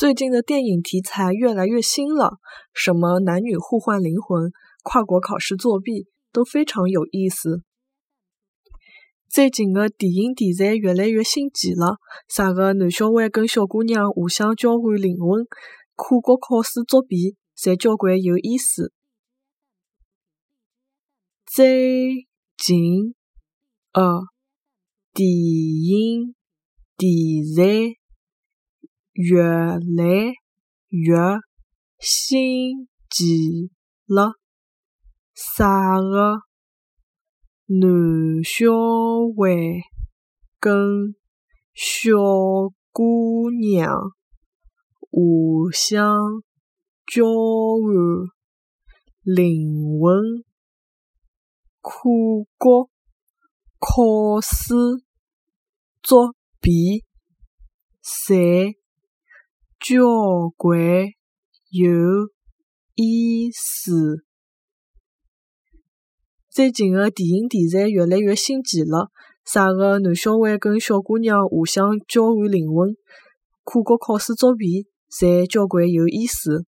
最近的电影题材越来越新了，什么男女互换灵魂、跨国考试作弊，都非常有意思。最近的电影题材越来越新奇了，啥个男小孩跟小姑娘互相交换灵魂、跨国考试作弊，侪交关有意思。最近的电影题材。越来越新奇了，啥个男小孩跟小姑娘互相交换灵魂，跨国考试作弊，侪。交关有意思。最近的电影题材越来越新奇了，啥个男小孩跟小姑娘互相交换灵魂、跨国考试作弊，侪交关有意思。